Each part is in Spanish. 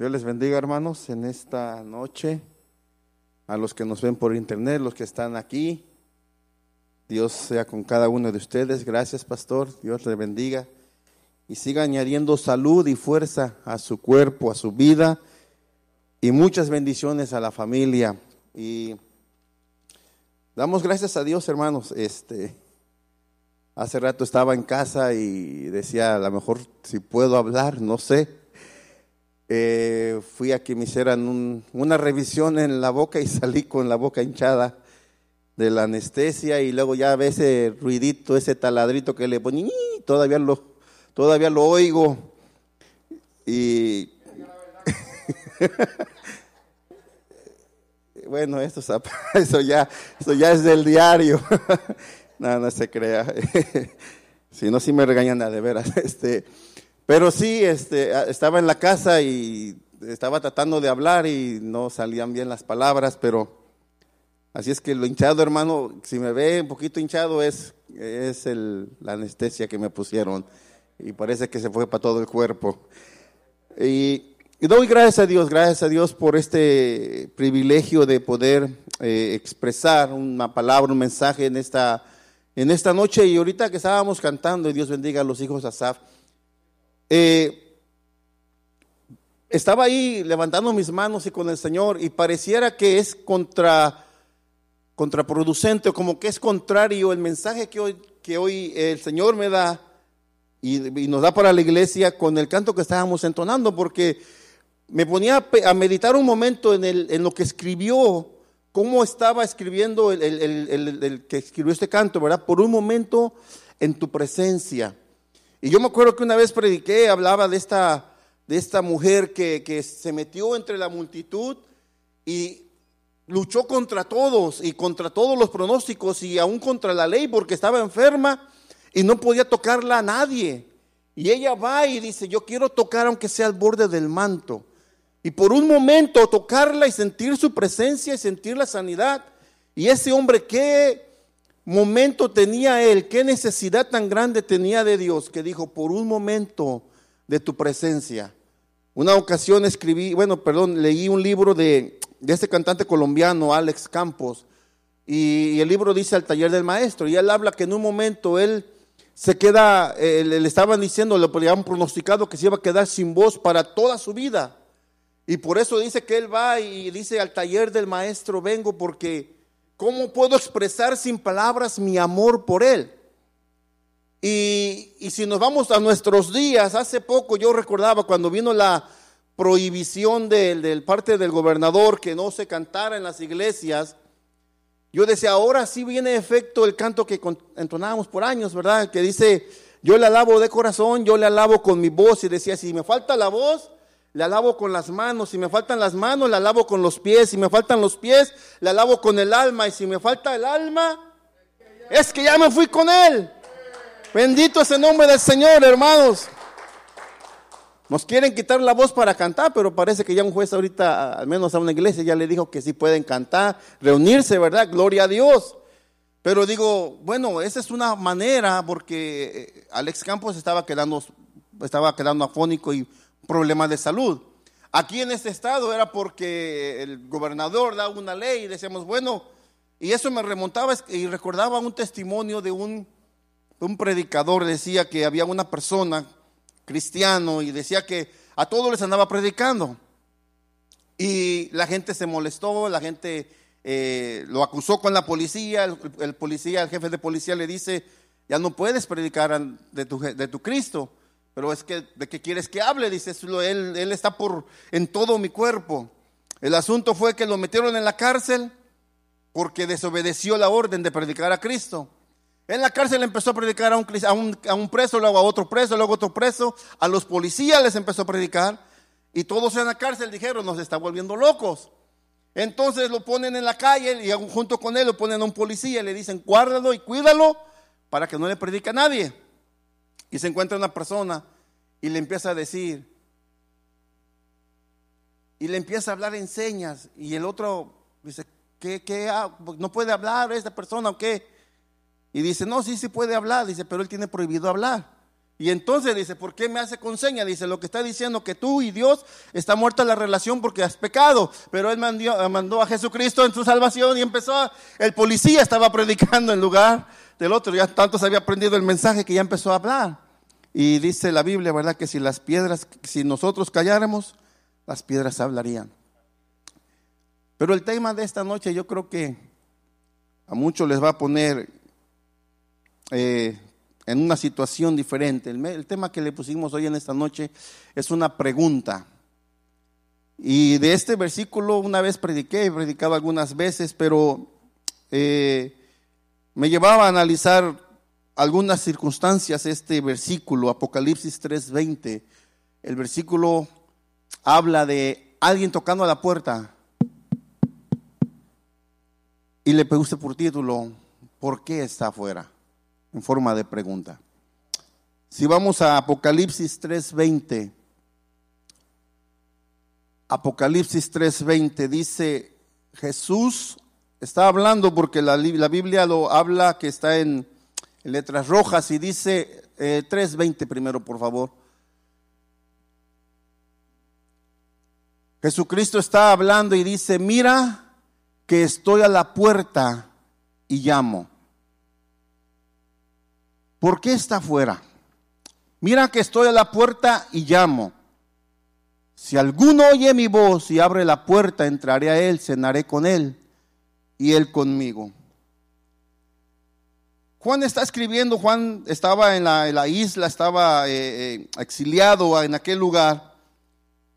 Dios les bendiga, hermanos, en esta noche. A los que nos ven por internet, los que están aquí. Dios sea con cada uno de ustedes. Gracias, pastor. Dios les bendiga. Y siga añadiendo salud y fuerza a su cuerpo, a su vida. Y muchas bendiciones a la familia. Y damos gracias a Dios, hermanos. Este, hace rato estaba en casa y decía, a lo mejor si puedo hablar, no sé eh, fui a que me hicieran una revisión en la boca y salí con la boca hinchada de la anestesia y luego ya ve ese ruidito, ese taladrito que le ponen, todavía lo, todavía lo oigo. Y bueno, esto, eso ya, eso ya es del diario. no, no se crea. si no, si me regañan de veras. Este, pero sí, este, estaba en la casa y estaba tratando de hablar y no salían bien las palabras, pero así es que lo hinchado, hermano, si me ve un poquito hinchado es, es el, la anestesia que me pusieron y parece que se fue para todo el cuerpo. Y, doy gracias a Dios, gracias a Dios por este privilegio de poder eh, expresar una palabra, un mensaje en esta, en esta noche y ahorita que estábamos cantando y Dios bendiga a los hijos de Asaf. Eh, estaba ahí levantando mis manos y con el Señor y pareciera que es contra, contraproducente o como que es contrario el mensaje que hoy, que hoy el Señor me da y, nos da para la iglesia con el canto que estábamos entonando, porque me ponía a meditar un momento en, el, lo que escribió, cómo estaba escribiendo el, el, el, que escribió este canto, ¿verdad? Por un momento en tu presencia. Y yo me acuerdo que una vez prediqué, hablaba de esta, de esta mujer que, que se metió entre la multitud y luchó contra todos y contra todos los pronósticos y aún contra la ley porque estaba enferma y no podía tocarla a nadie. Y ella va y dice, yo quiero tocar aunque sea al borde del manto. Y por un momento tocarla y sentir su presencia y sentir la sanidad. Y ese hombre, qué momento tenía él, qué necesidad tan grande tenía de Dios, que dijo, por un momento de tu presencia. Una ocasión escribí, bueno, perdón, leí un libro de, de este cantante colombiano, Alex Campos, y, el libro dice al taller del maestro, y él habla que en un momento él se queda, eh, le estaban diciendo, le habían pronosticado que se iba a quedar sin voz para toda su vida. Y por eso dice que él va y dice al taller del maestro, vengo porque ¿Cómo puedo expresar sin palabras mi amor por Él? Y, si nos vamos a nuestros días, hace poco yo recordaba cuando vino la prohibición del, parte del gobernador que no se cantara en las iglesias, yo decía, ahora sí viene efecto el canto que entonábamos por años, ¿verdad? Que dice, yo le alabo de corazón, yo le alabo con mi voz y decía, si me falta la voz, le alabo con las manos, si me faltan las manos, le alabo con los pies, si me faltan los pies, le alabo con el alma, y si me falta el alma, es que ya me fui con él. Bendito es el nombre del Señor, hermanos. Nos quieren quitar la voz para cantar, pero parece que ya un juez ahorita, al menos a una iglesia, ya le dijo que sí pueden cantar, reunirse, ¿verdad? Gloria a Dios. Pero digo, bueno, esa es una manera, porque eh, Alex Campos estaba quedando, estaba quedando afónico y problema de salud. Aquí en este estado era porque el gobernador daba una ley y decíamos, bueno, y eso me remontaba y recordaba un testimonio de un, predicador, decía que había una persona cristiano y decía que a todos les andaba predicando. Y la gente se molestó, la gente eh, lo acusó con la policía, el, policía, el jefe de policía le dice, ya no puedes predicar de de tu Cristo. Pero es que, ¿de qué quieres que hable? Dice, él, él está por, en todo mi cuerpo. El asunto fue que lo metieron en la cárcel porque desobedeció la orden de predicar a Cristo. En la cárcel empezó a predicar a un, a un, a un preso, luego a otro preso, luego a otro preso. A los policías les empezó a predicar. Y todos en la cárcel dijeron, nos está volviendo locos. Entonces lo ponen en la calle y junto con él lo ponen a un policía y le dicen, guárdalo y cuídalo para que no le predique a nadie. Y se encuentra una persona y le empieza a decir, y le empieza a hablar en señas, y el otro dice, ¿qué, qué ¿No puede hablar esta persona o qué? Y dice, no, sí, sí puede hablar, dice, pero él tiene prohibido hablar. Y entonces dice, ¿por qué me hace con seña? Dice, lo que está diciendo que tú y Dios está muerta la relación porque has pecado. Pero él mandó, mandó a Jesucristo en su salvación y empezó, a, el policía estaba predicando en lugar del otro. Ya tanto se había aprendido el mensaje que ya empezó a hablar. Y dice la Biblia, ¿verdad? Que si las piedras, si nosotros calláramos, las piedras hablarían. Pero el tema de esta noche yo creo que a muchos les va a poner eh, en una situación diferente. El, tema que le pusimos hoy en esta noche es una pregunta. Y de este versículo una vez prediqué, he predicado algunas veces, pero eh, me llevaba a analizar algunas circunstancias este versículo, Apocalipsis 3:20. El versículo habla de alguien tocando a la puerta y le puse por título, ¿por qué está afuera? En forma de pregunta. Si vamos a Apocalipsis 3:20, Apocalipsis 3:20 dice, Jesús está hablando porque la, Biblia lo habla que está en, letras rojas y dice 3:20 eh, primero, por favor. Jesucristo está hablando y dice, mira que estoy a la puerta y llamo. ¿Por qué está afuera? Mira que estoy a la puerta y llamo. Si alguno oye mi voz y abre la puerta, entraré a él, cenaré con él y él conmigo. Juan está escribiendo, Juan estaba en la, isla, estaba eh, eh, exiliado en aquel lugar.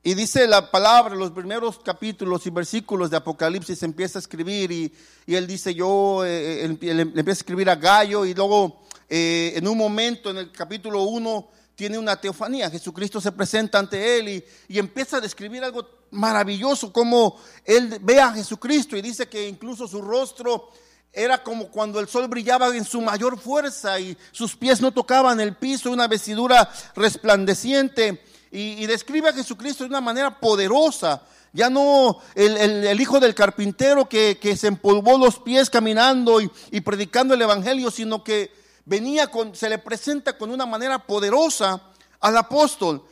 Y dice la palabra, los primeros capítulos y versículos de Apocalipsis empieza a escribir y, él dice, yo eh, le empieza a escribir a Gallo y luego eh, en un momento en el capítulo 1 tiene una teofanía. Jesucristo se presenta ante él y, empieza a describir algo maravilloso, como él ve a Jesucristo y dice que incluso su rostro era como cuando el sol brillaba en su mayor fuerza y sus pies no tocaban el piso, una vestidura resplandeciente. Y, describe a Jesucristo de una manera poderosa. Ya no el, hijo del carpintero que, se empolvó los pies caminando y predicando el Evangelio, sino que venía con, se le presenta con una manera poderosa al apóstol.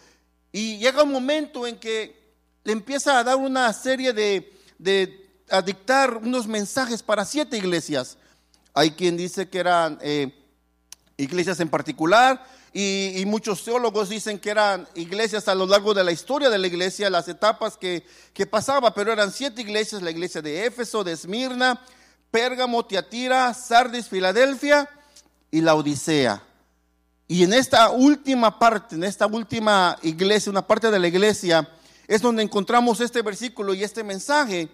Y llega un momento en que le empieza a dar una serie de, de a dictar unos mensajes para siete iglesias. Hay quien dice que eran eh, iglesias en particular y, muchos teólogos dicen que eran iglesias a lo largo de la historia de la iglesia, las etapas que, que pasaba, pero eran siete iglesias, la iglesia de Éfeso, de Esmirna, Pérgamo, Tiatira, Sardis, Filadelfia y la Odisea. Y en esta última parte, en esta última iglesia, una parte de la iglesia, es donde encontramos este versículo y este mensaje.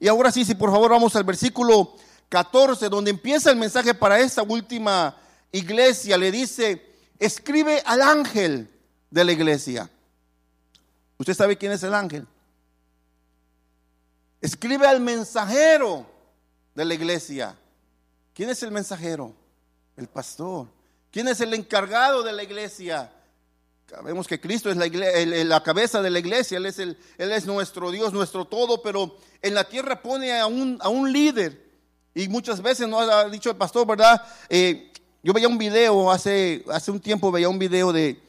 Y ahora sí, si por favor vamos al versículo 14, donde empieza el mensaje para esta última iglesia, le dice, escribe al ángel de la iglesia. ¿Usted sabe quién es el ángel? Escribe al mensajero de la iglesia. ¿Quién es el mensajero? El pastor. ¿Quién es el encargado de la iglesia? Sabemos que Cristo es la, la, cabeza de la iglesia, Él es, el, nuestro Dios, nuestro todo, pero en la tierra pone a un, a un líder. Y muchas veces nos ha dicho el pastor, ¿verdad? Eh, yo veía un video, hace, hace un tiempo veía un video de,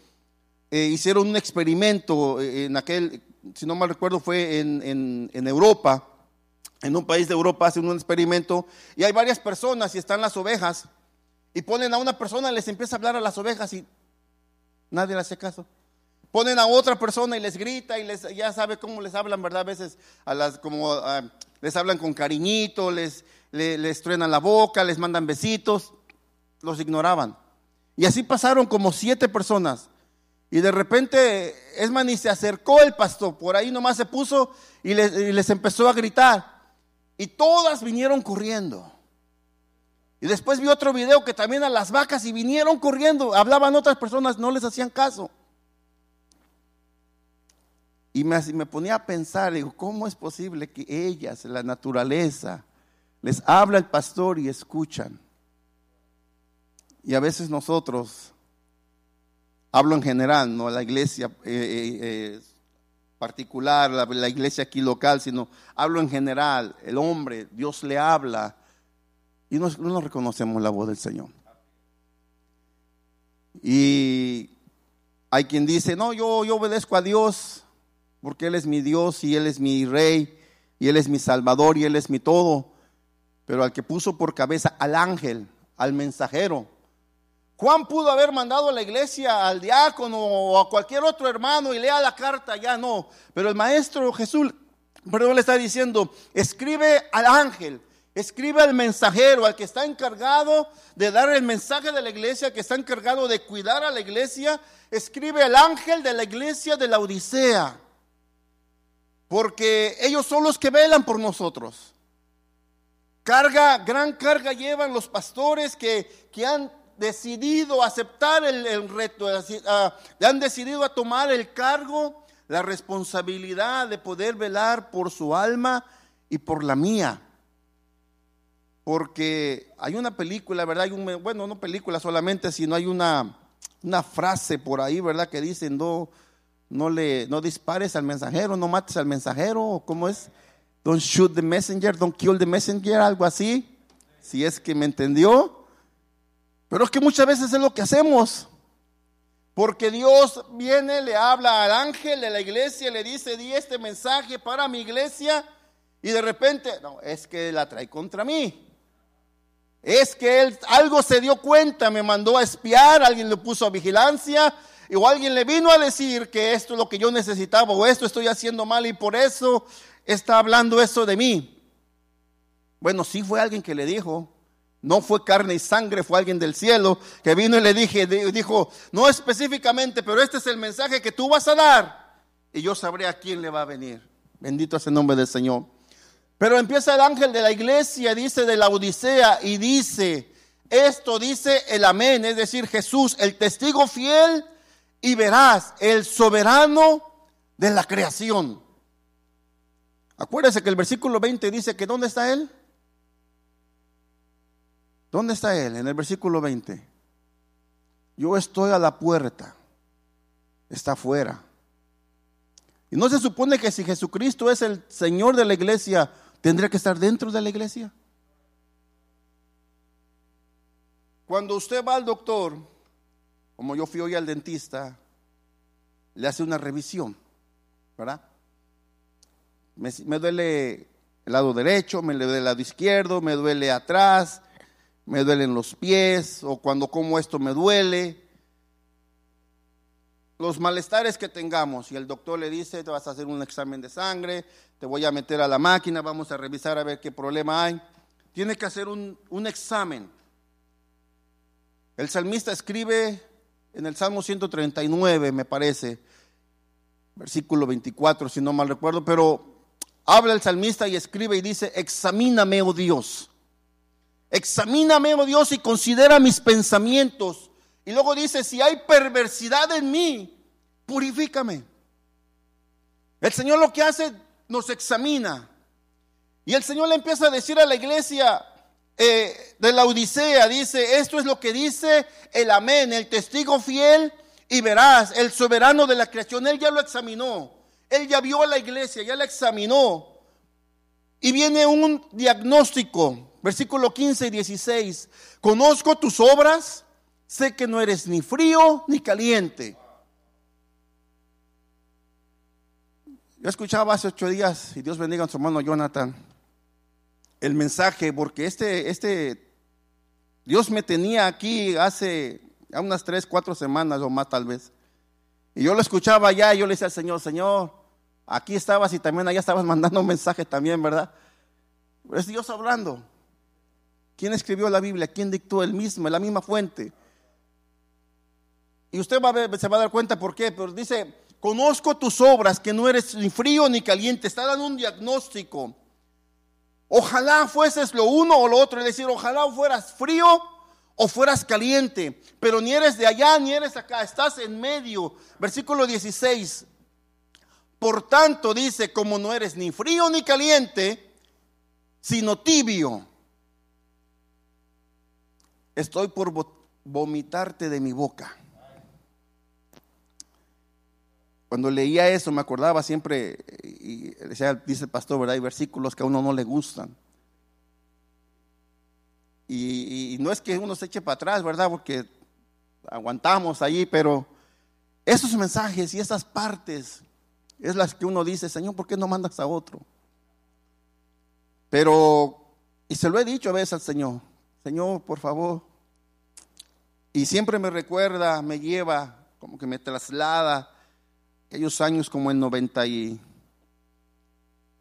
eh, hicieron un experimento en aquel, si no mal recuerdo, fue en, en, en Europa, en un país de Europa hacen un experimento y hay varias personas y están las ovejas y ponen a una persona y les empieza a hablar a las ovejas y nadie le hace caso. Ponen a otra persona y les grita y les, ya sabe cómo les hablan, ¿verdad? A veces a las, como, les hablan con cariñito, les, les, truenan la boca, les mandan besitos. Los ignoraban. Y así pasaron como siete personas. Y de repente, Esman y se acercó el pastor, por ahí nomás se puso y les, y les empezó a gritar. Y todas vinieron corriendo. Y después vi otro video que también a las vacas y vinieron corriendo, hablaban otras personas, no les hacían caso. Y me, me ponía a pensar, digo, ¿cómo es posible que ellas, la naturaleza, les habla el pastor y escuchan? Y a veces nosotros, hablo en general, no la iglesia eh, eh, eh, particular, la, la iglesia aquí local, sino hablo en general, el hombre, Dios le habla y no, no reconocemos la voz del Señor. Y Hay quien dice, no, yo, obedezco a Dios porque Él es mi Dios y Él es mi rey y Él es mi salvador y Él es mi todo. Pero al que puso por cabeza al ángel, al mensajero. Juan pudo haber mandado a la iglesia al diácono o a cualquier otro hermano y lea la carta, ya no. Pero el maestro Jesús, perdón, le está diciendo, escribe al ángel, escribe al mensajero, al que está encargado de dar el mensaje de la iglesia, que está encargado de cuidar a la iglesia, escribe al ángel de la iglesia de la Odisea porque ellos son los que velan por nosotros. Carga, gran carga llevan los pastores que, que han decidido aceptar el, reto, han decidido a tomar el cargo, la responsabilidad de poder velar por su alma y por la mía. Porque hay una película, ¿verdad? Hay un, bueno, no película solamente, sino hay una, una frase por ahí, ¿verdad? Que dicen, no, no le no dispares al mensajero, no mates al mensajero, ¿cómo es? Don't shoot the messenger, don't kill the messenger, algo así. Si es que me entendió. Pero es que muchas veces es lo que hacemos. Porque Dios viene, le habla al ángel de la iglesia, le dice, di este mensaje para mi iglesia. Y de repente, no, es que la trae contra mí. Es que él algo se dio cuenta, me mandó a espiar, alguien le puso a vigilancia, o alguien le vino a decir que esto es lo que yo necesitaba o esto estoy haciendo mal y por eso está hablando eso de mí. Bueno, sí fue alguien que le dijo, no fue carne y sangre, fue alguien del cielo que vino y le dije, dijo, no específicamente, pero este es el mensaje que tú vas a dar y yo sabré a quién le va a venir. Bendito es el nombre del Señor. Pero empieza el ángel de la iglesia, dice de la Odisea y dice, esto dice el amén, es decir, Jesús, el testigo fiel y verás el soberano de la creación. Acuérdese que el versículo 20 dice que ¿dónde está Él? ¿Dónde está Él? En el versículo 20. Yo estoy a la puerta. Está afuera. Y no se supone que si Jesucristo es el Señor de la iglesia, tendría que estar dentro de la iglesia. Cuando usted va al doctor, como yo fui hoy al dentista, le hace una revisión, ¿verdad? Me, duele el lado derecho, me duele el lado izquierdo, me duele atrás, me duelen los pies, o cuando como esto me duele. Los malestares que tengamos, y el doctor le dice, te vas a hacer un examen de sangre, te voy a meter a la máquina, vamos a revisar a ver qué problema hay. Tiene que hacer un, un examen. El salmista escribe en el Salmo 139, me parece, versículo 24, si no mal recuerdo, pero habla el salmista y escribe y dice, examíname, oh Dios, examíname, oh Dios, y considera mis pensamientos. Y luego dice, si hay perversidad en mí, purifícame. El Señor lo que hace, nos examina. Y el Señor le empieza a decir a la iglesia, eh, de la Odisea, dice, esto es lo que dice el amén, el testigo fiel, y verás, el soberano de la creación, él ya lo examinó, él ya vio a la iglesia, ya la examinó. Y viene un diagnóstico, versículo 15 y 16, conozco tus obras, sé que no eres ni frío ni caliente. Yo escuchaba hace ocho días, y Dios bendiga a su hermano Jonathan, el mensaje, porque este, este, Dios me tenía aquí hace unas tres, cuatro semanas o más tal vez. Y yo lo escuchaba allá y yo le decía al Señor, Señor, aquí estabas y también allá estabas mandando un mensaje también, ¿verdad? Es Dios hablando. ¿Quién escribió la Biblia? ¿Quién dictó el mismo, la misma fuente? Y usted va a ver, se va a dar cuenta por qué, pero dice, conozco tus obras, que no eres ni frío ni caliente. Está dando un diagnóstico. Ojalá fueses lo uno o lo otro, es decir, ojalá fueras frío o fueras caliente, pero ni eres de allá ni eres acá, estás en medio. Versículo 16. Por tanto dice, como no eres ni frío ni caliente, sino tibio, estoy por vomitarte de mi boca. Cuando leía eso me acordaba siempre, y decía, dice el pastor, ¿verdad? Hay versículos que a uno no le gustan. Y, no es que uno se eche para atrás, ¿verdad? Porque aguantamos allí, pero esos mensajes y esas partes es las que uno dice, Señor, ¿por qué no mandas a otro? Pero, y se lo he dicho a veces al Señor, Señor, por favor. Y siempre me recuerda, me lleva, como que me traslada aquellos años como en 90 y...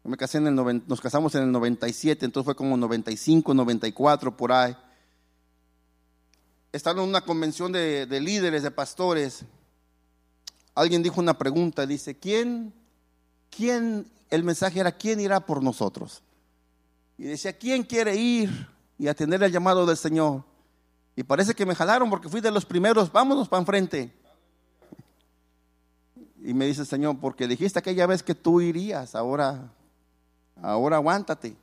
Me casé en el nos casamos en el 97, entonces fue como 95, 94 por ahí. Estaba en una convención de, de líderes, de pastores. Alguien dijo una pregunta, dice, ¿quién, quién, el mensaje era, ¿quién irá por nosotros? Y decía, ¿quién quiere ir y atender el llamado del Señor? Y parece que me jalaron porque fui de los primeros, vámonos para enfrente. Y me dice Señor, porque dijiste aquella vez que tú irías, ahora, ahora aguántate.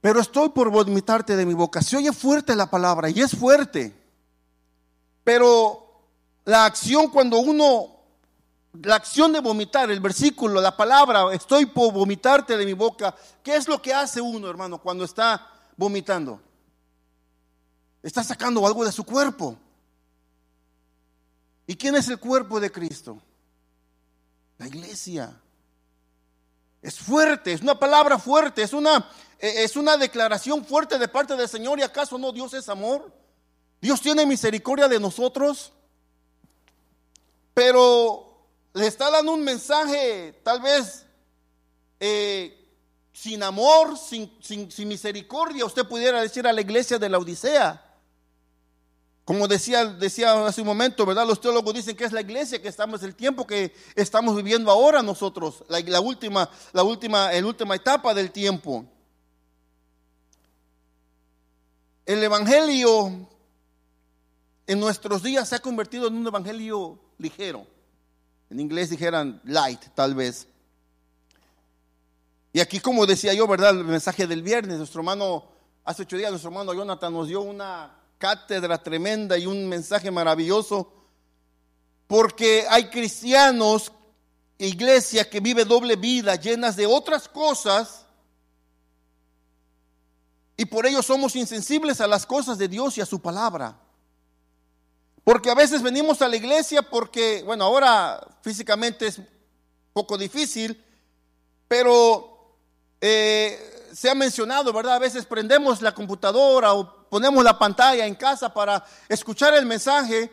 Pero estoy por vomitarte de mi boca. Se oye fuerte la palabra y es fuerte. Pero la acción cuando uno, la acción de vomitar, el versículo, la palabra, estoy por vomitarte de mi boca, ¿qué es lo que hace uno, hermano, cuando está vomitando? Está sacando algo de su cuerpo. ¿Y quién es el cuerpo de Cristo? La iglesia. Es fuerte, es una palabra fuerte, es una, eh, es una declaración fuerte de parte del Señor. ¿Y acaso no Dios es amor? Dios tiene misericordia de nosotros. Pero le está dando un mensaje tal vez eh, sin amor, sin, sin misericordia. Usted pudiera decir a la iglesia de la Odisea. Como decía, decía hace un momento, ¿verdad? Los teólogos dicen que es la iglesia que estamos, el tiempo que estamos viviendo ahora nosotros, la, última, la última, la última etapa del tiempo. El evangelio en nuestros días se ha convertido en un evangelio ligero. En inglés dijeran light, tal vez. Y aquí, como decía yo, ¿verdad? El mensaje del viernes, nuestro hermano, hace ocho días, nuestro hermano Jonathan nos dio una cátedra tremenda y un mensaje maravilloso, porque hay cristianos, iglesia que vive doble vida, llenas de otras cosas, y por ello somos insensibles a las cosas de Dios y a su palabra. Porque a veces venimos a la iglesia porque, bueno, ahora físicamente es poco difícil, pero eh, se ha mencionado, ¿verdad? A veces prendemos la computadora o ponemos la pantalla en casa para escuchar el mensaje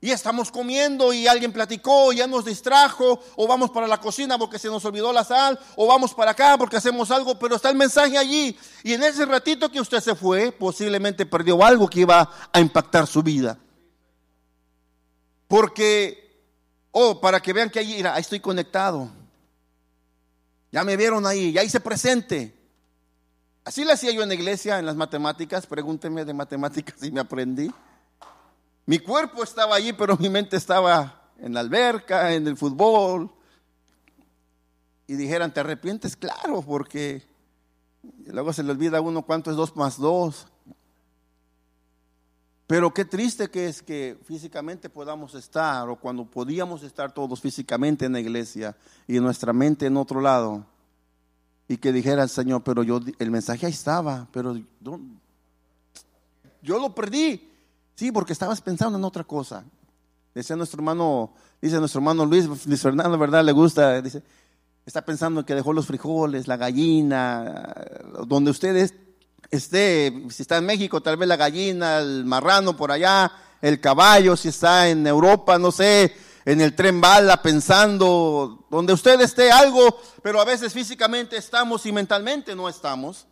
y estamos comiendo y alguien platicó, ya nos distrajo, o vamos para la cocina porque se nos olvidó la sal, o vamos para acá porque hacemos algo, pero está el mensaje allí. Y en ese ratito que usted se fue, posiblemente perdió algo que iba a impactar su vida. Porque, oh, para que vean que ahí, ahí estoy conectado. Ya me vieron ahí, ya hice presente. Así lo hacía yo en la iglesia, en las matemáticas. Pregúnteme de matemáticas y me aprendí. Mi cuerpo estaba allí, pero mi mente estaba en la alberca, en el fútbol. Y dijeran, ¿te arrepientes? Claro, porque luego se le olvida a uno cuánto es dos más dos. Pero qué triste que es que físicamente podamos estar, o cuando podíamos estar todos físicamente en la iglesia y nuestra mente en otro lado y que dijera el Señor, pero yo, el mensaje ahí estaba, pero yo, lo perdí. Sí, porque estabas pensando en otra cosa. Decía nuestro hermano, dice nuestro hermano Luis, Luis Fernando, ¿verdad? Le gusta, dice, está pensando en que dejó los frijoles, la gallina, donde usted esté, si está en México, tal vez la gallina, el marrano por allá, el caballo, si está en Europa, no sé, en el tren bala pensando, donde usted esté algo, pero a veces físicamente estamos y mentalmente no estamos.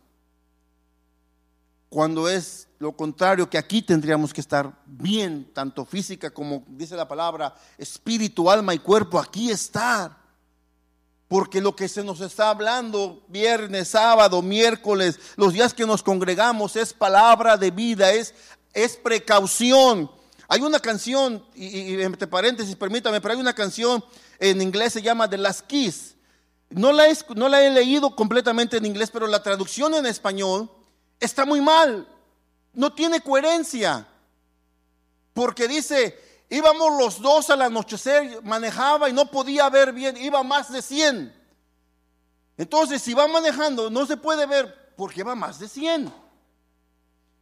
Cuando es lo contrario, que aquí tendríamos que estar bien, tanto física como dice la palabra, espíritu, alma y cuerpo, aquí estar. Porque lo que se nos está hablando viernes, sábado, miércoles, los días que nos congregamos es palabra de vida, es, es precaución. Hay una canción, y, entre paréntesis, permítame, pero hay una canción en inglés, se llama The Last Kiss. No la, he, no la he leído completamente en inglés, pero la traducción en español está muy mal. No tiene coherencia. Porque dice, íbamos los dos al anochecer, manejaba y no podía ver bien, iba más de 100. Entonces, si va manejando, no se puede ver porque va más de 100.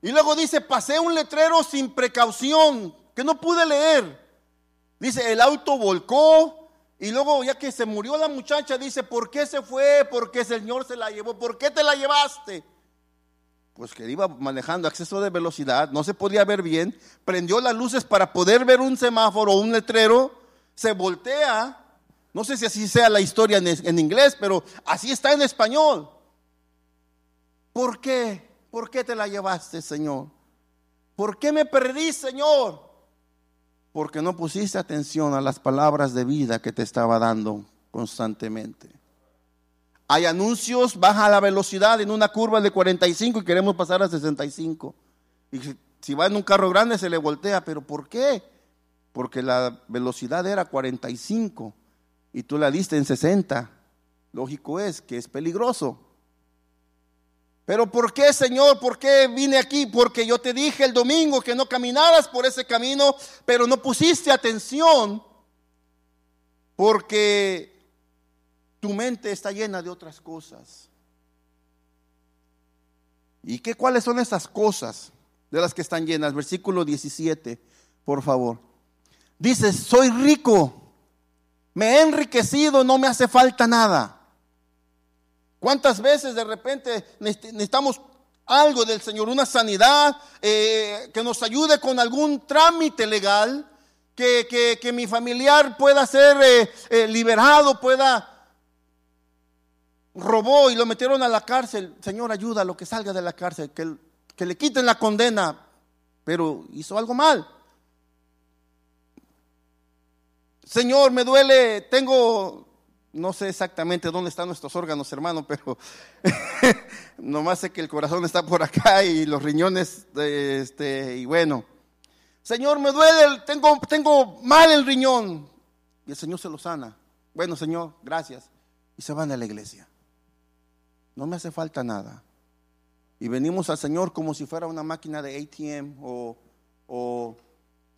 Y luego dice, pasé un letrero sin precaución, que no pude leer. Dice, el auto volcó y luego ya que se murió la muchacha, dice, ¿por qué se fue? ¿Por qué el Señor se la llevó? ¿Por qué te la llevaste? Pues que iba manejando exceso de velocidad, no se podía ver bien, prendió las luces para poder ver un semáforo o un letrero, se voltea, no sé si así sea la historia en, en inglés, pero así está en español. ¿Por qué? ¿Por qué te la llevaste, Señor? ¿Por qué me perdí, Señor? Porque no pusiste atención a las palabras de vida que te estaba dando constantemente. Hay anuncios, baja la velocidad en una curva de 45 y queremos pasar a 65. Y si va en un carro grande se le voltea, pero ¿por qué? Porque la velocidad era 45 y tú la diste en 60. Lógico es que es peligroso. Pero ¿por qué, Señor? ¿Por qué vine aquí? Porque yo te dije el domingo que no caminaras por ese camino, pero no pusiste atención porque tu mente está llena de otras cosas. ¿Y qué cuáles son esas cosas de las que están llenas? Versículo 17, por favor. Dice, soy rico, me he enriquecido, no me hace falta nada. ¿Cuántas veces de repente necesitamos algo del Señor, una sanidad, eh, que nos ayude con algún trámite legal, que, mi familiar pueda ser eh, eh, liberado, pueda robó y lo metieron a la cárcel. Señor, ayuda a lo que salga de la cárcel, que, que le quiten la condena, pero hizo algo mal. Señor, me duele, tengo, no sé exactamente dónde están nuestros órganos, hermano, pero nomás sé que el corazón está por acá y los riñones, este, y bueno. Señor, me duele, tengo, tengo mal el riñón. Y el Señor se lo sana. Bueno, Señor, gracias. Y se van a la iglesia no me hace falta nada. Y venimos al Señor como si fuera una máquina de ATM o,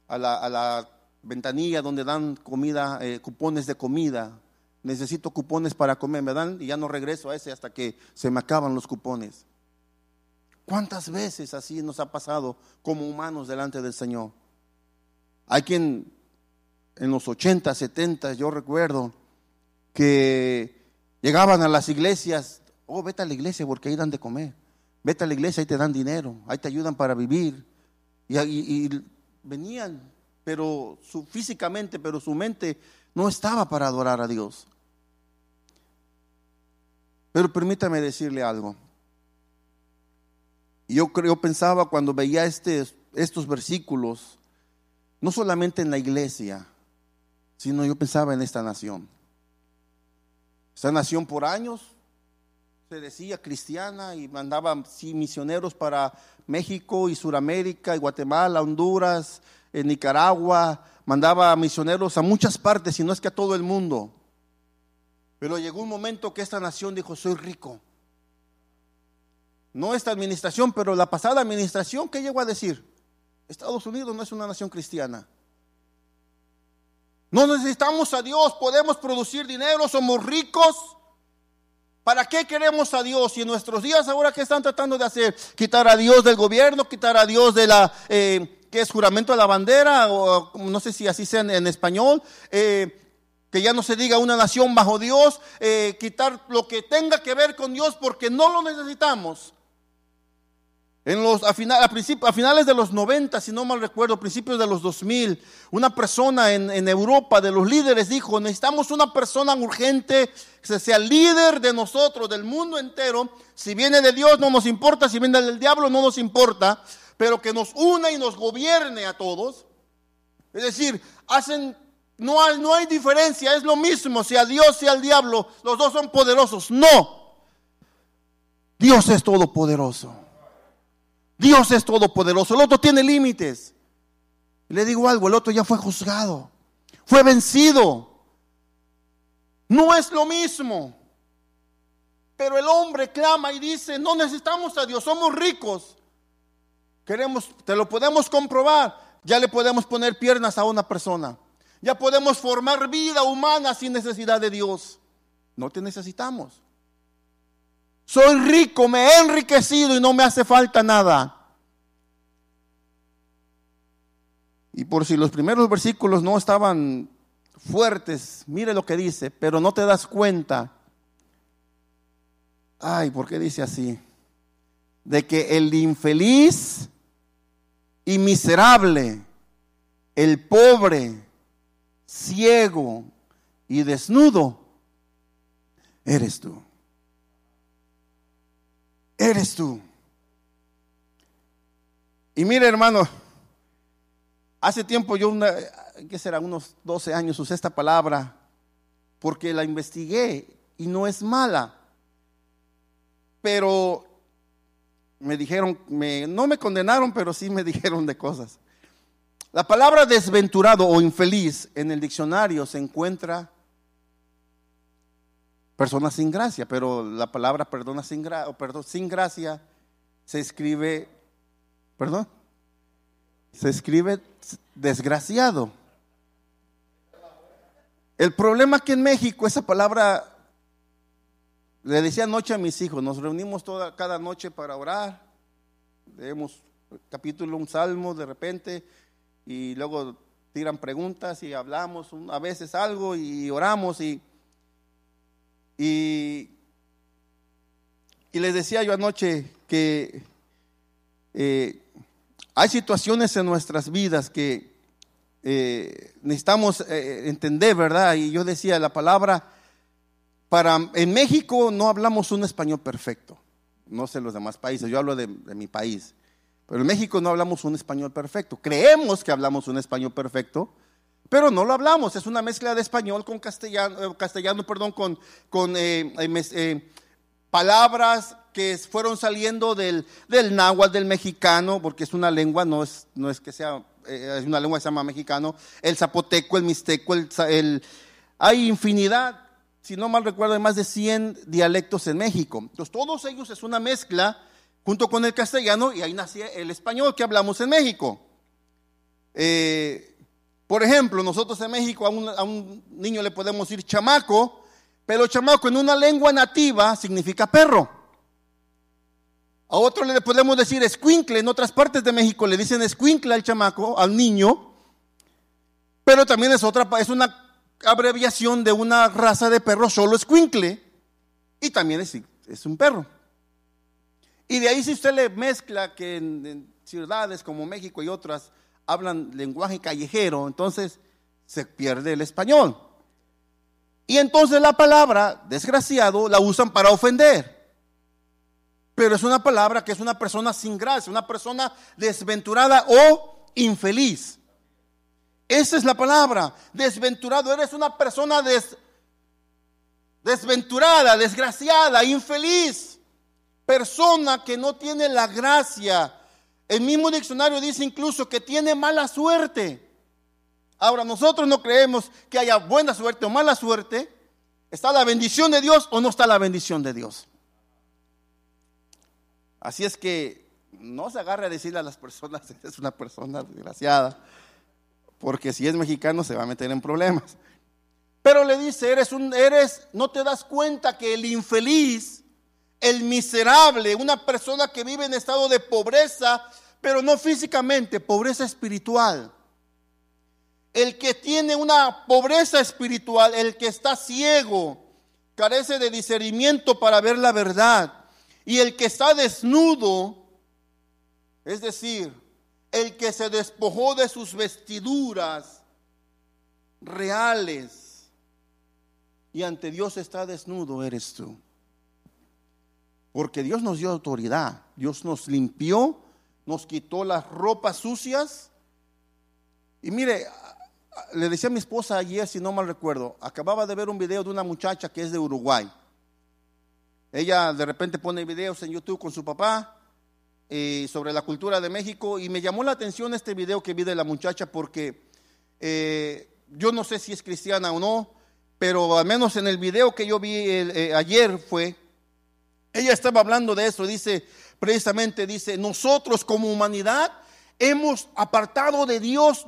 a, la, ventanilla donde dan comida, eh, cupones de comida. Necesito cupones para comer, me dan y ya no regreso a ese hasta que se me acaban los cupones. ¿Cuántas veces así nos ha pasado como humanos delante del Señor? Hay quien en los 80, 70, yo recuerdo que llegaban a las iglesias Oh, vete a la iglesia porque ahí dan de comer. Vete a la iglesia, ahí te dan dinero, ahí te ayudan para vivir. Y, venían, pero físicamente, pero su mente no estaba para adorar a Dios. Pero permítame decirle algo. Yo creo, pensaba cuando veía este, estos versículos, no solamente en la iglesia, sino yo pensaba en esta nación. Esta nación por años se decía cristiana y mandaba misioneros para México y Suramérica y Guatemala, Honduras, en Nicaragua, mandaba misioneros a muchas partes y no es que a todo el mundo. Pero llegó un momento que esta nación dijo, soy rico. No esta administración, pero la pasada administración, ¿qué llegó a decir? Estados Unidos no es una nación cristiana. No necesitamos a Dios, podemos producir dinero, somos ricos. ¿Para qué queremos a Dios? Y en nuestros días ahora, ¿qué están tratando de hacer? Quitar a Dios del gobierno, quitar a Dios de la, eh, ¿qué es juramento a la bandera? O no sé si así sea en, español. Eh, que ya no se diga una nación bajo Dios, eh, quitar lo que tenga que ver con Dios porque no lo necesitamos. En los, a, a, finales de los 90, si no mal recuerdo, principios de los 2000, una persona en, en, Europa de los líderes dijo, necesitamos una persona urgente que sea líder de nosotros, del mundo entero. Si viene de Dios no nos importa, si viene del diablo no nos importa, pero que nos una y nos gobierne a todos. Es decir, hacen, no hay, no hay diferencia, es lo mismo, sea Dios, sea el diablo, los dos son poderosos. No, Dios es todopoderoso. Dios es todopoderoso. El otro tiene límites. Le digo algo, el otro ya fue juzgado. Fue vencido. No es lo mismo. Pero el hombre clama y dice, no necesitamos a Dios, somos ricos. Queremos, te lo podemos comprobar. Ya le podemos poner piernas a una persona. Ya podemos formar vida humana sin necesidad de Dios. No te necesitamos. Soy rico, me he enriquecido y no me hace falta nada. Y por si los primeros versículos no estaban fuertes, mire lo que dice, pero no te das cuenta. Ay, ¿por qué dice así? De que el infeliz y miserable, el pobre, ciego y desnudo, eres tú. Eres tú. Y mire, hermano, hace tiempo yo, una, ¿qué será? Unos 12 años usé esta palabra porque la investigué y no es mala. Pero me dijeron, me, no me condenaron, pero sí me dijeron de cosas. La palabra desventurado o infeliz en el diccionario se encuentra persona sin gracia, pero la palabra perdona sin, perdón, sin gracia se escribe ¿Perdón? Se escribe desgraciado. El problema que en México esa palabra, le decía anoche a mis hijos, nos reunimos toda, cada noche para orar, leemos capítulo, un salmo de repente, y luego tiran preguntas y hablamos a veces algo y oramos y, y, les decía yo anoche que eh, hay situaciones en nuestras vidas que eh, necesitamos eh, entender, ¿verdad? Y yo decía, la palabra, para, en México no hablamos un español perfecto, no sé los demás países, yo hablo de, mi país, pero en México no hablamos un español perfecto, creemos que hablamos un español perfecto, pero no lo hablamos, es una mezcla de español con castellano, eh, castellano perdón, con, con palabras que fueron saliendo del, del náhuatl, del mexicano, porque es una lengua, no es, no es que sea, eh, es una lengua que se llama mexicano, el zapoteco, el mixteco, el, hay infinidad, si no mal recuerdo, hay más de 100 dialectos en México. Entonces, todos ellos es una mezcla junto con el castellano y ahí nacía el español que hablamos en México. Eh, por ejemplo, nosotros en México a un, niño le podemos decir chamaco, pero chamaco en una lengua nativa significa perro. A otro le podemos decir escuincle. En otras partes de México le dicen escuincle al chamaco, al niño. Pero también es otra, es una abreviación de una raza de perro solo escuincle. Y también es, es un perro. Y de ahí si usted le mezcla que en, ciudades como México y otras hablan lenguaje callejero, entonces se pierde el español. Y entonces la palabra desgraciado la usan para ofender pero es una palabra que es una persona sin gracia, una persona desventurada o infeliz. Esa es la palabra, desventurado. Eres una persona desventurada, desgraciada, infeliz. Persona que no tiene la gracia. El mismo diccionario dice incluso que tiene mala suerte. Ahora, nosotros no creemos que haya buena suerte o mala suerte. ¿Está la bendición de Dios o no está la bendición de Dios? Así es que no se agarre a decirle a las personas que es una persona desgraciada, porque si es mexicano se va a meter en problemas. Pero le dice, eres un eres no te das cuenta que el infeliz, el miserable, una persona que vive en estado de pobreza, pero no físicamente, pobreza espiritual. El que tiene una pobreza espiritual, el que está ciego, carece de discernimiento para ver la verdad y el que está desnudo, es decir, el que se despojó de sus vestiduras reales y ante Dios está desnudo, eres tú. Porque Dios nos dio autoridad, Dios nos limpió, nos quitó las ropas sucias. Y mire, le decía a mi esposa ayer, si no mal recuerdo, acababa de ver un video de una muchacha que es de Uruguay. Ella de repente pone videos en YouTube con su papá eh, sobre la cultura de México y me llamó la atención este video que vi de la muchacha porque eh, yo no sé si es cristiana o no, pero al menos en el video que yo vi eh, ayer fue, ella estaba hablando de eso, dice, precisamente dice, nosotros como humanidad hemos apartado de Dios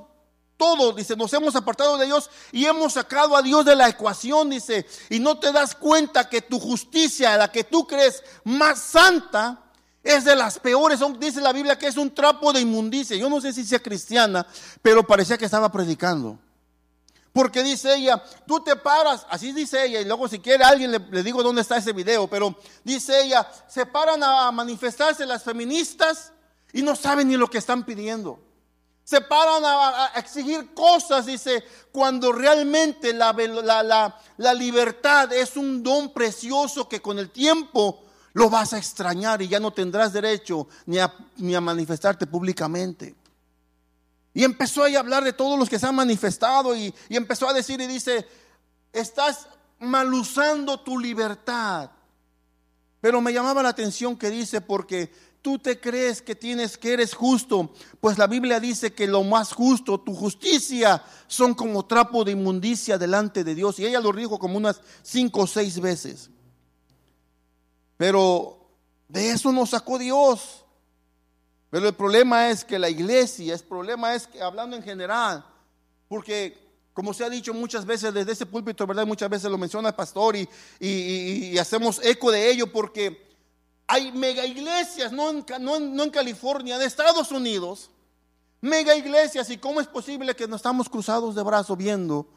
todo, dice, nos hemos apartado de Dios y hemos sacado a Dios de la ecuación, dice, y no te das cuenta que tu justicia, la que tú crees más santa, Es de las peores, dice la Biblia que es un trapo de inmundicia. Yo no sé si sea cristiana, pero parecía que estaba predicando. Porque dice ella, tú te paras, así dice ella, y luego si quiere alguien le, digo dónde está ese video, pero dice ella, se paran a manifestarse las feministas y no saben ni lo que están pidiendo. Se paran a, exigir cosas, dice, cuando realmente la, la, libertad es un don precioso que con el tiempo lo vas a extrañar y ya no tendrás derecho ni a, ni a manifestarte públicamente. Y empezó a hablar de todos los que se han manifestado y, empezó a decir y dice, estás mal usando tu libertad. Pero me llamaba la atención que dice, porque tú te crees que tienes que eres justo, pues la Biblia dice que lo más justo, tu justicia, son como trapo de inmundicia delante de Dios. Y ella lo dijo como unas cinco o seis veces. Pero de eso nos sacó Dios. Pero el problema es que la iglesia, el problema es que hablando en general, porque como se ha dicho muchas veces desde ese púlpito, ¿verdad? Muchas veces lo menciona el pastor y, hacemos eco de ello porque hay mega iglesias, no en, no en California, de Estados Unidos, mega iglesias y cómo es posible que nos estamos cruzados de brazos viendo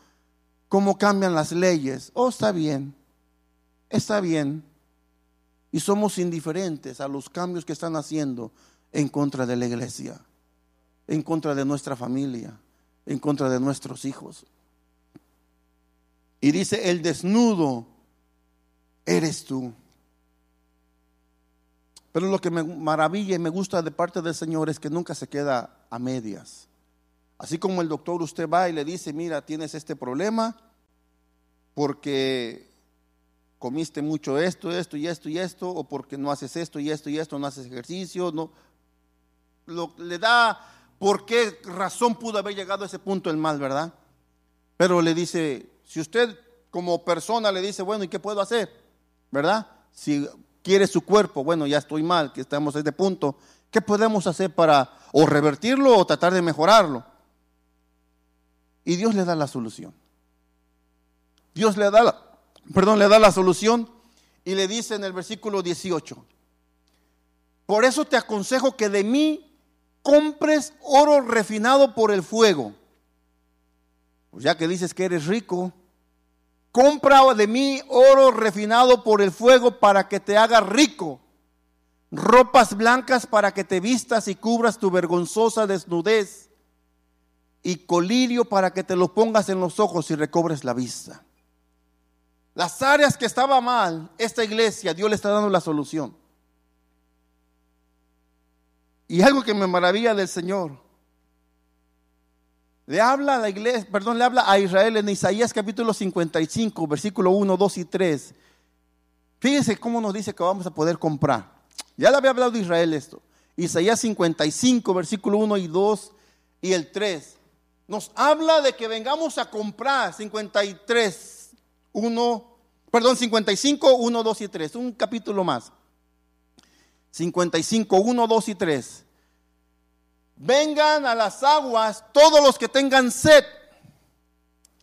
cómo cambian las leyes. Oh, está bien, está bien. Y somos indiferentes a los cambios que están haciendo en contra de la iglesia, en contra de nuestra familia, en contra de nuestros hijos. Y dice, el desnudo eres tú. Pero lo que me maravilla y me gusta de parte del Señor es que nunca se queda a medias. Así como el doctor usted va y le dice, mira, tienes este problema porque comiste mucho esto, esto y esto y esto, o porque no haces esto y esto y esto, no haces ejercicio, no, le da por qué razón pudo haber llegado a ese punto el mal, ¿verdad? Pero le dice, si usted como persona le dice, bueno, ¿y qué puedo hacer? ¿Verdad? Si quiere su cuerpo, bueno, ya estoy mal, que estamos a este punto, ¿qué podemos hacer para o revertirlo o tratar de mejorarlo? Y Dios le da la solución. Dios le da la, perdón, le da la solución y le dice en el versículo 18, por eso te aconsejo que de mí compres oro refinado por el fuego. Pues ya que dices que eres rico, compra de mí oro refinado por el fuego para que te haga rico. Ropas blancas para que te vistas y cubras tu vergonzosa desnudez. Y colirio para que te lo pongas en los ojos y recobres la vista. Las áreas que estaba mal, esta iglesia, Dios le está dando la solución. Y algo que me maravilla del Señor. Le habla a la iglesia, perdón, le habla a Israel en Isaías capítulo 55, versículo 1, 2 y 3. Fíjense cómo nos dice que vamos a poder comprar. Ya le había hablado de Israel esto. Isaías 55, versículo 1 y 2 y el 3. Nos habla de que vengamos a comprar 53, 1, perdón, 55, 1, 2 y 3. Un capítulo más. 55, 1, 2 y 3. Vengan a las aguas todos los que tengan sed.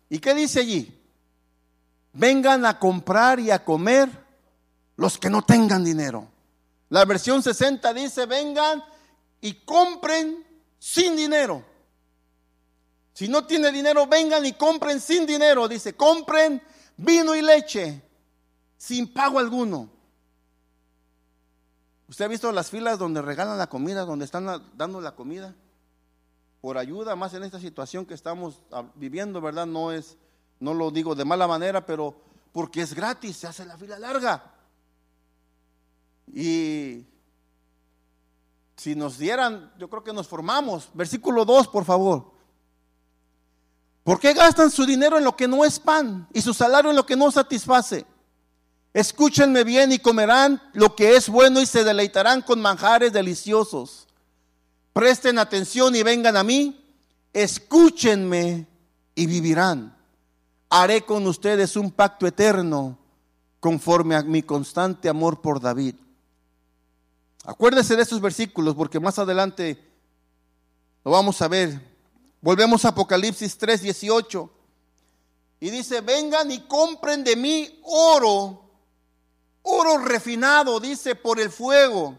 ¿Y qué dice allí? Vengan a comprar y a comer los que no tengan dinero. La versión 60 dice, vengan y compren sin dinero. Si no tiene dinero, vengan y compren sin dinero. Dice, compren vino y leche sin pago alguno. ¿Usted ha visto las filas donde regalan la comida, donde están dando la comida? Por ayuda, más en esta situación que estamos ah, viviendo, ¿verdad? No es, no lo digo de mala manera, pero porque es gratis, se hace la fila larga. Y si nos dieran, yo creo que nos formamos. Versículo 2, por favor. ¿Por qué gastan su dinero en lo que no es pan y su salario en lo que no satisface? Escúchenme bien y comerán lo que es bueno y se deleitarán con manjares deliciosos. Presten atención y vengan a mí. Escúchenme y vivirán. Haré con ustedes un pacto eterno conforme a mi constante amor por David. Acuérdense de estos versículos porque más adelante lo vamos a ver. Volvemos a Apocalipsis 3, 18. Y dice, vengan y compren de mí oro oro refinado, dice, por el fuego.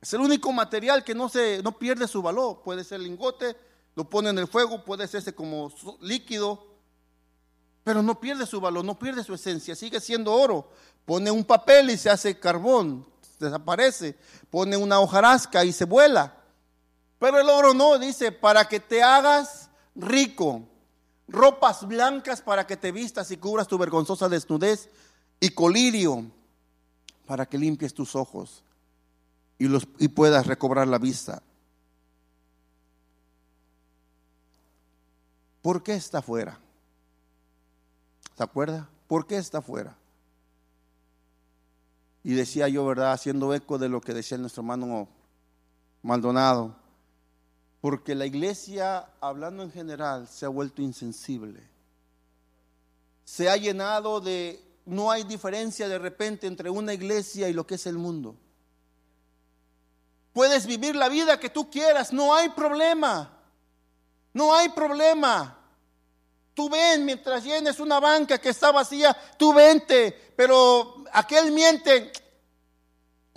Es el único material que no, se, no pierde su valor. Puede ser lingote, lo pone en el fuego, puede hacerse como líquido, pero no pierde su valor, no pierde su esencia, sigue siendo oro. Pone un papel y se hace carbón, desaparece. Pone una hojarasca y se vuela. Pero el oro no, dice, para que te hagas rico. Ropas blancas para que te vistas y cubras tu vergonzosa desnudez. Y colirio para que limpies tus ojos y, los, y puedas recobrar la vista. ¿Por qué está fuera? ¿Se acuerda? ¿Por qué está fuera? Y decía yo, ¿verdad? Haciendo eco de lo que decía nuestro hermano Maldonado. Porque la iglesia, hablando en general, se ha vuelto insensible. Se ha llenado de... No hay diferencia de repente entre una iglesia y lo que es el mundo. Puedes vivir la vida que tú quieras, no hay problema. No hay problema. Tú ven mientras llenes una banca que está vacía, tú vente, pero aquel miente,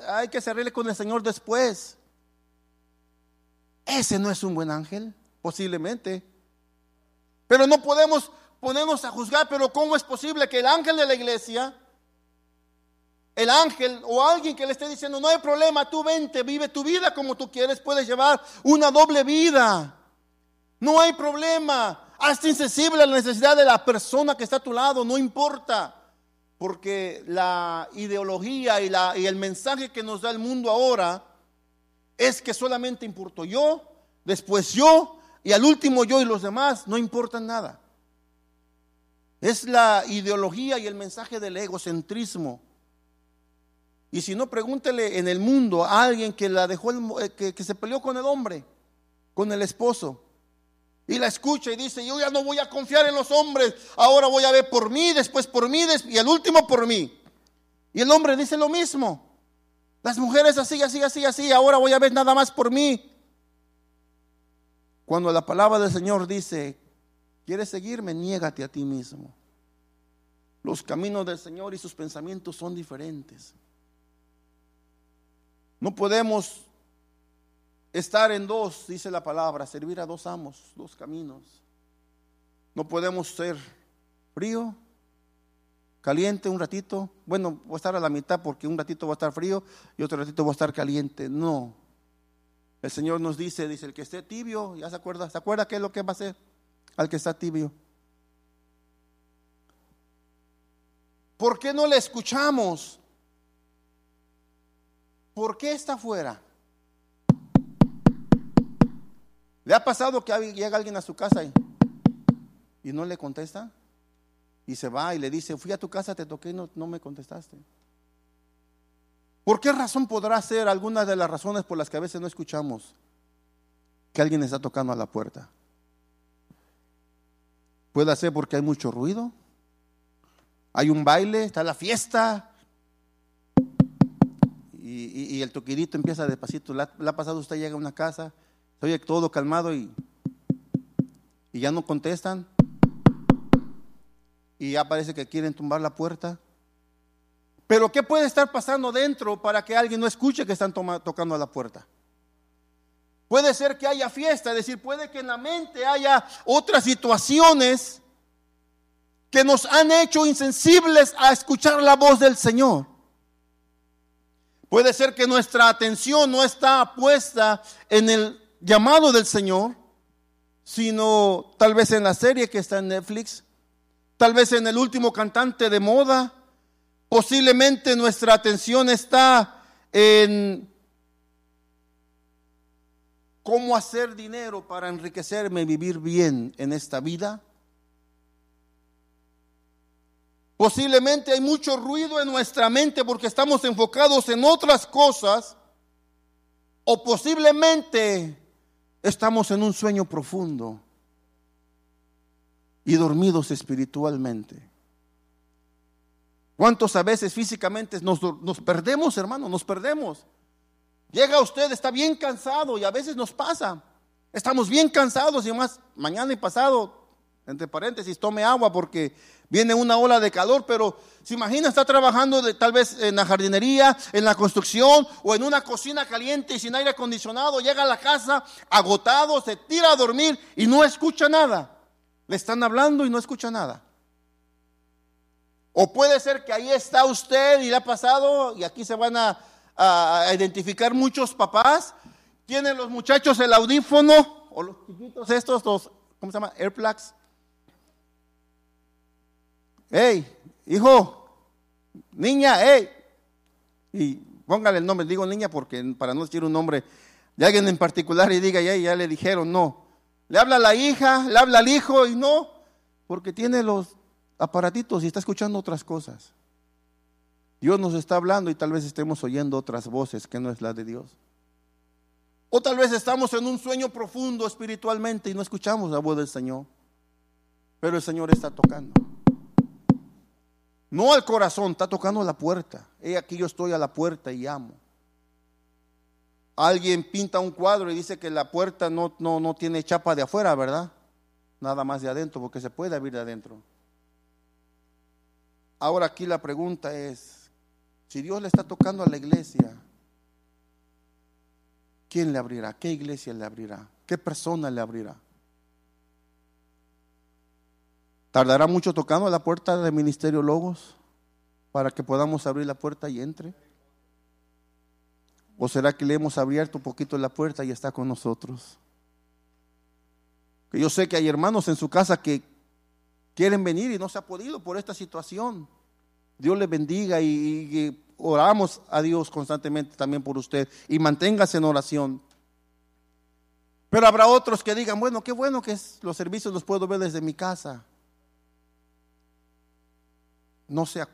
hay que cerrarle con el Señor después. Ese no es un buen ángel, posiblemente. Pero no podemos ponernos a juzgar, pero ¿cómo es posible que el ángel de la iglesia el ángel o alguien que le esté diciendo, no hay problema, tú vente, vive tu vida como tú quieres, puedes llevar una doble vida. No hay problema. Hazte insensible a la necesidad de la persona que está a tu lado, no importa. Porque la ideología y, la, y el mensaje que nos da el mundo ahora es que solamente importo yo, después yo y al último yo y los demás no importan nada. Es la ideología y el mensaje del egocentrismo. Y si no, pregúntele en el mundo a alguien que la dejó, eh, que, se peleó con el hombre, con el esposo. Y la escucha y dice, yo ya no voy a confiar en los hombres, ahora voy a ver por mí, después por mí y el último por mí. Y el hombre dice lo mismo. Las mujeres así, así, así, así, ahora voy a ver nada más por mí. Cuando la palabra del Señor dice, ¿quieres seguirme? Niégate a ti mismo. Los caminos del Señor y sus pensamientos son diferentes. No podemos estar en dos, dice la palabra, servir a dos amos, dos caminos. No podemos ser frío, caliente un ratito. Bueno, voy a estar a la mitad porque un ratito va a estar frío y otro ratito va a estar caliente. No. El Señor nos dice, dice, el que esté tibio, ya se acuerda, ¿se acuerda qué es lo que va a hacer al que está tibio? ¿Por qué no le escuchamos? ¿Por qué está fuera? ¿Le ha pasado que llega alguien a su casa y, y no le contesta? Y se va y le dice, fui a tu casa, te toqué y no, no me contestaste. ¿Por qué razón podrá ser alguna de las razones por las que a veces no escuchamos que alguien está tocando a la puerta? Puede ser porque hay mucho ruido, hay un baile, está la fiesta, y, el toquidito empieza despacito. La, ha pasado, usted llega a una casa, se oye todo calmado y, y ya no contestan. Y ya parece que quieren tumbar la puerta. Pero ¿qué puede estar pasando dentro para que alguien no escuche que están tocando a la puerta? Puede ser que haya fiesta, es decir, puede que en la mente haya otras situaciones que nos han hecho insensibles a escuchar la voz del Señor. Puede ser que nuestra atención no está puesta en el llamado del Señor, sino tal vez en la serie que está en Netflix, tal vez en el último cantante de moda. Posiblemente nuestra atención está en cómo hacer dinero para enriquecerme y vivir bien en esta vida. Posiblemente hay mucho ruido en nuestra mente porque estamos enfocados en otras cosas. O posiblemente estamos en un sueño profundo y dormidos espiritualmente. ¿Cuántos a veces físicamente nos, nos, perdemos, hermano? Nos perdemos. Llega usted, está bien cansado y a veces nos pasa. Estamos bien cansados y más mañana y pasado entre paréntesis, tome agua porque viene una ola de calor, pero se imagina está trabajando de, tal vez en la jardinería, en la construcción o en una cocina caliente y sin aire acondicionado, llega a la casa agotado, se tira a dormir y no escucha nada. Le están hablando y no escucha nada. O puede ser que ahí está usted y le ha pasado, y aquí se van a, a identificar muchos papás, tienen los muchachos el audífono, o los chiquitos estos, los, ¿cómo se llama? Airplugs. Hey, hijo, niña, hey. Y póngale el nombre, digo niña porque para no decir un nombre de alguien en particular y diga, ya, ya le dijeron, no. Le habla a la hija, le habla al hijo y no, porque tiene los aparatitos y está escuchando otras cosas. Dios nos está hablando y tal vez estemos oyendo otras voces que no es la de Dios. O tal vez estamos en un sueño profundo espiritualmente y no escuchamos la voz del Señor. Pero el Señor está tocando. No al corazón, está tocando la puerta. He aquí yo estoy a la puerta y amo. Alguien pinta un cuadro y dice que la puerta no, no, no tiene chapa de afuera, ¿verdad? Nada más de adentro, porque se puede abrir de adentro. Ahora aquí la pregunta es, si Dios le está tocando a la iglesia, ¿quién le abrirá? ¿Qué iglesia le abrirá? ¿Qué persona le abrirá? ¿Tardará mucho tocando la puerta del Ministerio Logos para que podamos abrir la puerta y entre? ¿O será que le hemos abierto un poquito la puerta y está con nosotros? Que yo sé que hay hermanos en su casa que quieren venir y no se ha podido por esta situación. Dios les bendiga y, oramos a Dios constantemente también por usted y manténgase en oración. Pero habrá otros que digan, bueno, qué bueno que los servicios los puedo ver desde mi casa. No se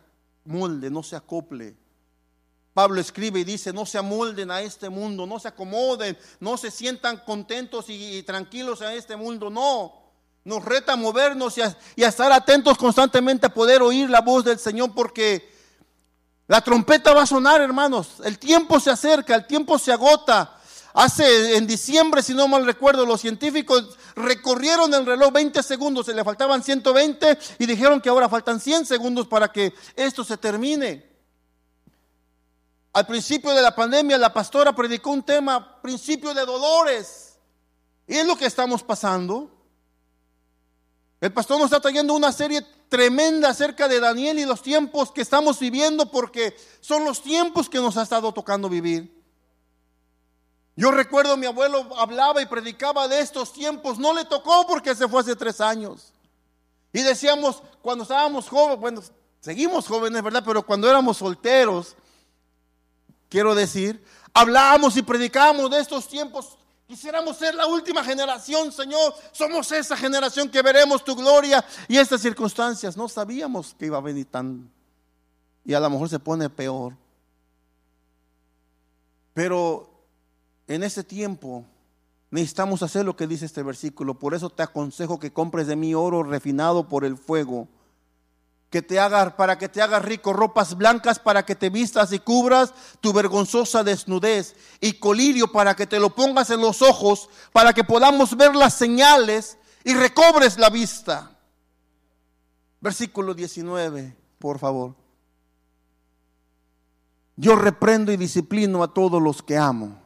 molde, no se acople. Pablo escribe y dice, no se amolden a este mundo, no se acomoden, no se sientan contentos y, tranquilos a este mundo, no. Nos reta a movernos y a, y a estar atentos constantemente a poder oír la voz del Señor porque la trompeta va a sonar, hermanos. El tiempo se acerca, el tiempo se agota. Hace en diciembre, si no mal recuerdo, los científicos recorrieron el reloj 20 segundos, se le faltaban 120 y dijeron que ahora faltan 100 segundos para que esto se termine. Al principio de la pandemia, la pastora predicó un tema, principio de dolores. Y es lo que estamos pasando. El pastor nos está trayendo una serie tremenda acerca de Daniel y los tiempos que estamos viviendo porque son los tiempos que nos ha estado tocando vivir. Yo recuerdo mi abuelo hablaba y predicaba de estos tiempos, no le tocó porque se fue hace tres años. Y decíamos, cuando estábamos jóvenes, bueno, seguimos jóvenes, ¿verdad? Pero cuando éramos solteros, quiero decir, hablábamos y predicábamos de estos tiempos. Quisiéramos ser la última generación, Señor. Somos esa generación que veremos tu gloria y estas circunstancias. No sabíamos que iba a venir tan... Y a lo mejor se pone peor. Pero en ese tiempo necesitamos hacer lo que dice este versículo. Por eso te aconsejo que compres de mí oro refinado por el fuego que te haga para que te hagas rico ropas blancas para que te vistas y cubras tu vergonzosa desnudez y colirio para que te lo pongas en los ojos para que podamos ver las señales y recobres la vista. Versículo 19, por favor. Yo reprendo y disciplino a todos los que amo.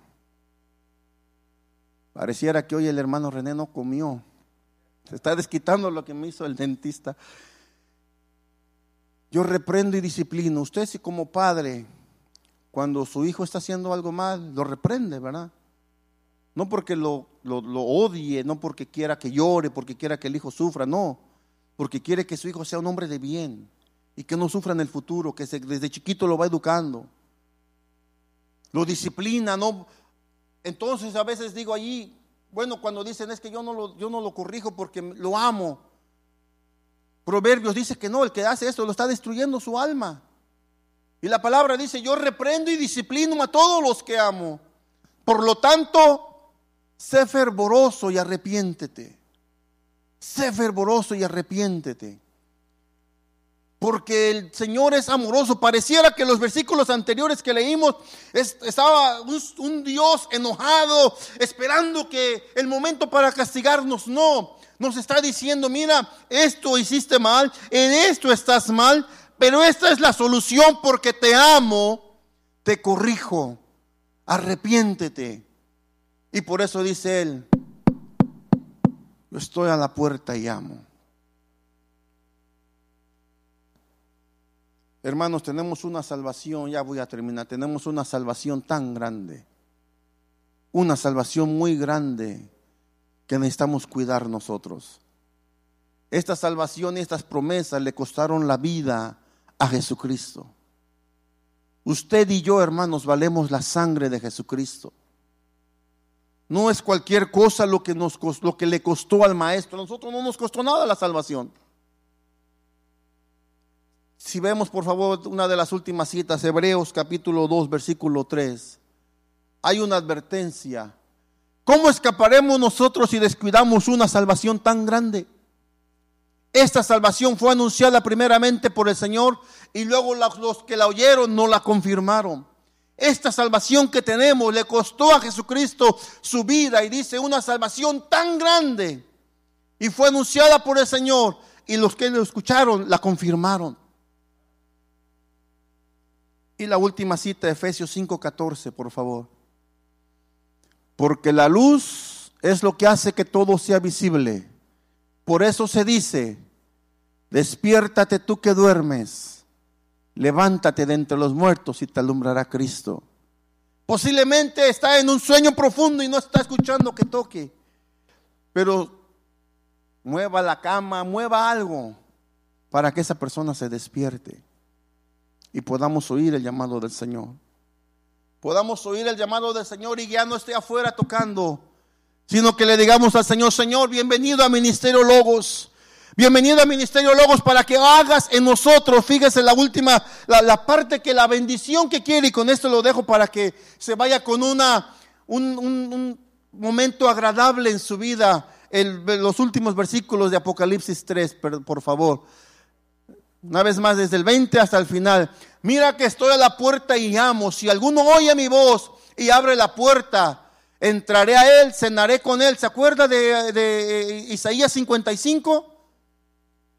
Pareciera que hoy el hermano René no comió. Se está desquitando lo que me hizo el dentista. Yo reprendo y disciplino. Usted si como padre, cuando su hijo está haciendo algo mal, lo reprende, ¿verdad? No porque lo, odie, no porque quiera que llore, porque quiera que el hijo sufra, no. Porque quiere que su hijo sea un hombre de bien y que no sufra en el futuro, que desde chiquito lo va educando. Lo disciplina, no. Entonces a veces digo allí, bueno, cuando dicen es que yo no lo, yo no lo corrijo porque lo amo. Proverbios dice que no, el que hace esto lo está destruyendo su alma. Y la palabra dice, yo reprendo y disciplino a todos los que amo. Por lo tanto, sé fervoroso y arrepiéntete. Sé fervoroso y arrepiéntete. Porque el Señor es amoroso. Pareciera que los versículos anteriores que leímos estaba un, un Dios enojado, esperando que el momento para castigarnos. No, nos está diciendo, mira, esto hiciste mal, en esto estás mal, pero esta es la solución porque te amo, te corrijo, arrepiéntete. Y por eso dice él, yo estoy a la puerta y amo. Hermanos, tenemos una salvación, ya voy a terminar, tenemos una salvación tan grande, una salvación muy grande que necesitamos cuidar nosotros. Esta salvación y estas promesas le costaron la vida a Jesucristo. Usted y yo, hermanos, valemos la sangre de Jesucristo. No es cualquier cosa lo que, nos, lo que le costó al maestro. A nosotros no nos costó nada la salvación. Si vemos por favor una de las últimas citas, Hebreos capítulo 2, versículo 3, hay una advertencia. ¿Cómo escaparemos nosotros si descuidamos una salvación tan grande? Esta salvación fue anunciada primeramente por el Señor y luego los que la oyeron no la confirmaron. Esta salvación que tenemos le costó a Jesucristo su vida y dice una salvación tan grande y fue anunciada por el Señor y los que lo escucharon la confirmaron. Y la última cita, Efesios 5:14, por favor. Porque la luz es lo que hace que todo sea visible. Por eso se dice, despiértate tú que duermes, levántate de entre los muertos y te alumbrará Cristo. Posiblemente está en un sueño profundo y no está escuchando que toque, pero mueva la cama, mueva algo para que esa persona se despierte y podamos oír el llamado del Señor. Podamos oír el llamado del Señor y ya no esté afuera tocando, sino que le digamos al Señor, Señor, bienvenido a Ministerio Logos. Bienvenido a Ministerio Logos para que hagas en nosotros, fíjese la última, la, parte que la bendición que quiere, y con esto lo dejo para que se vaya con una, un, momento agradable en su vida, los últimos versículos de Apocalipsis 3, por favor. Una vez más, desde el 20 hasta el final. Mira que estoy a la puerta y llamo. Si alguno oye mi voz y abre la puerta, entraré a él, cenaré con él. ¿Se acuerda de, de Isaías 55?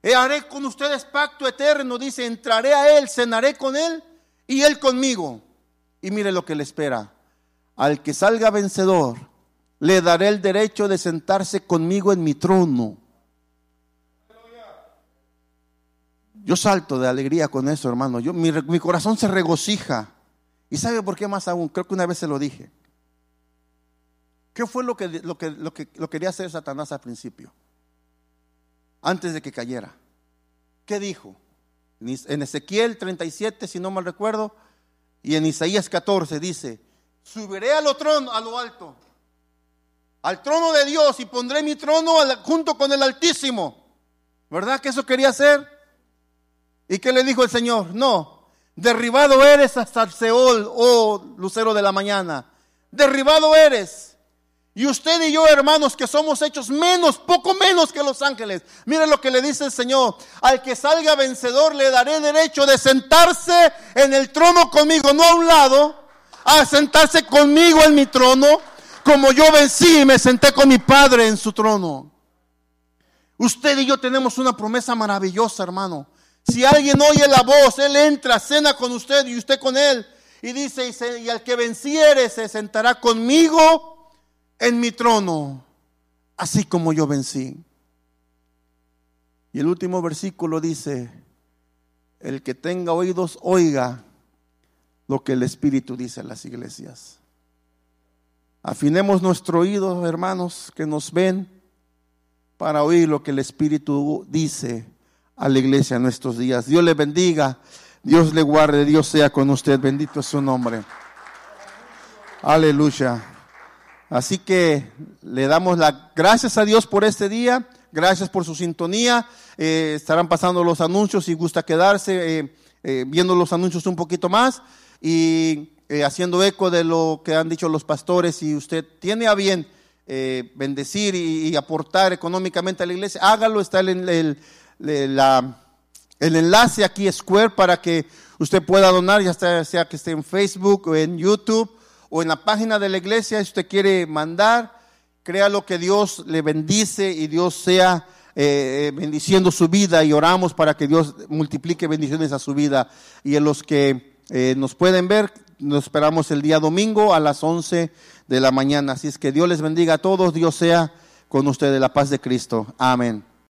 Y haré con ustedes pacto eterno. Dice, entraré a él, cenaré con él y él conmigo. Y mire lo que le espera. Al que salga vencedor, le daré el derecho de sentarse conmigo en mi trono Yo salto de alegría con eso, hermano. Yo, mi, corazón se regocija. ¿Y sabe por qué más aún? Creo que una vez se lo dije. ¿Qué fue lo que, lo que, lo que lo quería hacer Satanás al principio? Antes de que cayera. ¿Qué dijo? En Ezequiel 37, si no mal recuerdo, y en Isaías 14 dice, subiré a lo, trono, a lo alto, al trono de Dios y pondré mi trono junto con el Altísimo. ¿Verdad que eso quería hacer? ¿Y qué le dijo el Señor? No, derribado eres hasta el Seol, oh lucero de la mañana. Derribado eres. Y usted y yo, hermanos, que somos hechos menos, poco menos que los ángeles. Mire lo que le dice el Señor. Al que salga vencedor le daré derecho de sentarse en el trono conmigo, no a un lado, a sentarse conmigo en mi trono, como yo vencí y me senté con mi Padre en su trono. Usted y yo tenemos una promesa maravillosa, hermano. Si alguien oye la voz, Él entra, cena con usted y usted con Él. Y dice, y al que venciere se sentará conmigo en mi trono, así como yo vencí. Y el último versículo dice, el que tenga oídos, oiga lo que el Espíritu dice a las iglesias. Afinemos nuestro oído, hermanos, que nos ven, para oír lo que el Espíritu dice a la iglesia en estos días. Dios le bendiga, Dios le guarde, Dios sea con usted, bendito es su nombre. Aleluya. Así que le damos las gracias a Dios por este día, gracias por su sintonía. Eh, estarán pasando los anuncios si gusta quedarse eh, eh, viendo los anuncios un poquito más y haciendo eco de lo que han dicho los pastores. Si usted tiene a bien bendecir y, aportar económicamente a la iglesia, hágalo. Está en el el enlace aquí Square para que usted pueda donar, ya sea, que esté en Facebook o en YouTube o en la página de la iglesia, si usted quiere mandar Créalo que Dios le bendice y Dios sea eh, eh, bendiciendo su vida y oramos para que Dios multiplique bendiciones a su vida. Y en los que eh, nos pueden ver, nos esperamos el día domingo a las 11 de la mañana. Así es que Dios les bendiga a todos, Dios sea con ustedes, la paz de Cristo. Amén.